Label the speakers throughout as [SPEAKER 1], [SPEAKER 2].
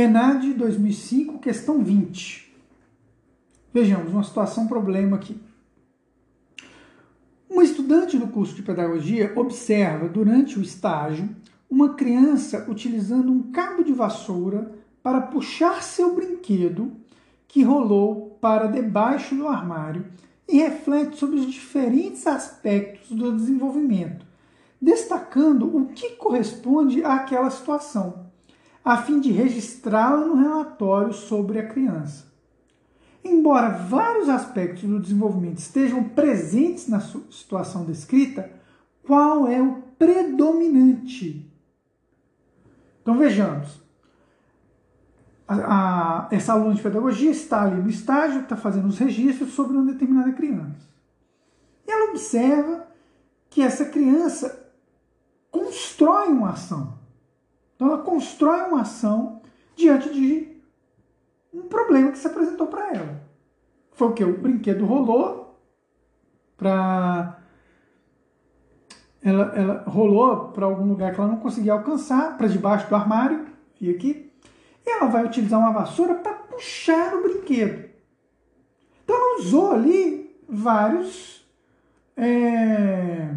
[SPEAKER 1] ENAD 2005, questão 20. Vejamos uma situação problema aqui. Um estudante do curso de pedagogia observa durante o estágio uma criança utilizando um cabo de vassoura para puxar seu brinquedo que rolou para debaixo do armário e reflete sobre os diferentes aspectos do desenvolvimento, destacando o que corresponde àquela situação, a fim de registrá-la no relatório sobre a criança. Embora vários aspectos do desenvolvimento estejam presentes na situação descrita, qual é o predominante? Então vejamos. A, a, essa aluna de pedagogia está ali no estágio, está fazendo os registros sobre uma determinada criança. E ela observa que essa criança constrói uma ação. Então ela constrói uma ação diante de um problema que se apresentou para ela. Foi o que? O brinquedo rolou para. Ela, ela rolou para algum lugar que ela não conseguia alcançar, para debaixo do armário, e aqui. Ela vai utilizar uma vassoura para puxar o brinquedo. Então ela usou ali vários. É,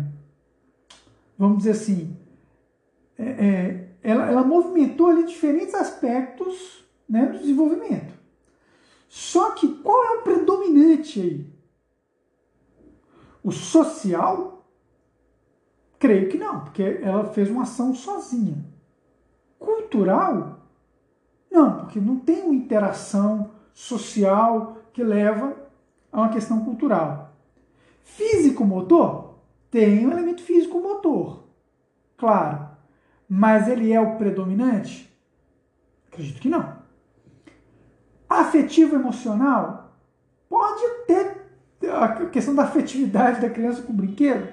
[SPEAKER 1] vamos dizer assim. É, é, ela, ela movimentou ali diferentes aspectos né, do desenvolvimento. Só que qual é o predominante aí? O social? Creio que não, porque ela fez uma ação sozinha. Cultural? Não, porque não tem uma interação social que leva a uma questão cultural. Físico-motor? Tem um elemento físico-motor, claro. Mas ele é o predominante? Acredito que não. Afetivo emocional? Pode ter a questão da afetividade da criança com o brinquedo,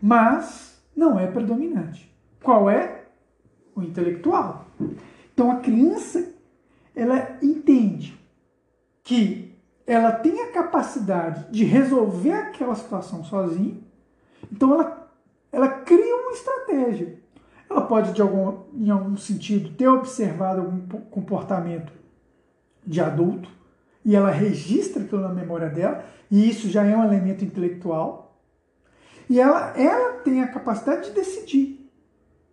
[SPEAKER 1] mas não é predominante. Qual é? O intelectual. Então a criança ela entende que ela tem a capacidade de resolver aquela situação sozinha, então ela, ela cria uma estratégia. Ela pode, de algum, em algum sentido, ter observado algum comportamento de adulto e ela registra aquilo na memória dela, e isso já é um elemento intelectual. E ela, ela tem a capacidade de decidir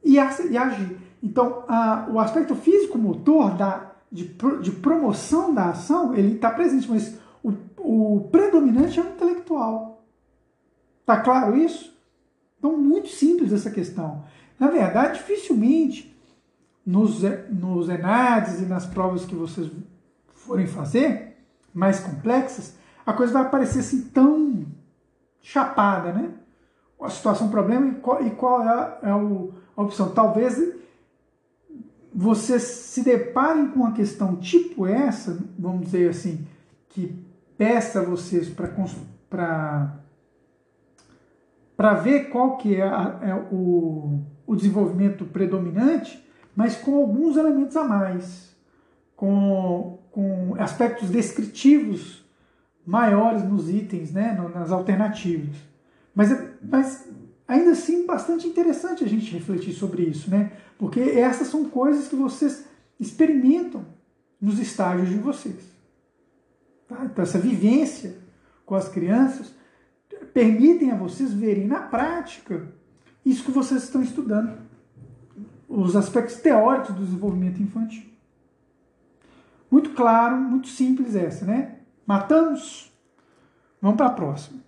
[SPEAKER 1] e, e agir. Então, a, o aspecto físico-motor da, de, de promoção da ação, ele está presente, mas o, o predominante é o intelectual. Está claro isso? Então, muito simples essa questão. Na verdade, dificilmente nos, nos ENADs e nas provas que vocês forem fazer, mais complexas, a coisa vai aparecer assim tão chapada, né? A situação, problema e qual, e qual é, a, é a opção. Talvez vocês se deparem com uma questão tipo essa, vamos dizer assim, que peça vocês para para ver qual que é, a, é o, o desenvolvimento predominante, mas com alguns elementos a mais, com com aspectos descritivos maiores nos itens, né, nas alternativas. Mas, mas ainda assim bastante interessante a gente refletir sobre isso, né? Porque essas são coisas que vocês experimentam nos estágios de vocês. Tá? Então essa vivência com as crianças permitem a vocês verem na prática isso que vocês estão estudando, os aspectos teóricos do desenvolvimento infantil. Muito claro, muito simples essa, né? Matamos? Vamos para a próxima.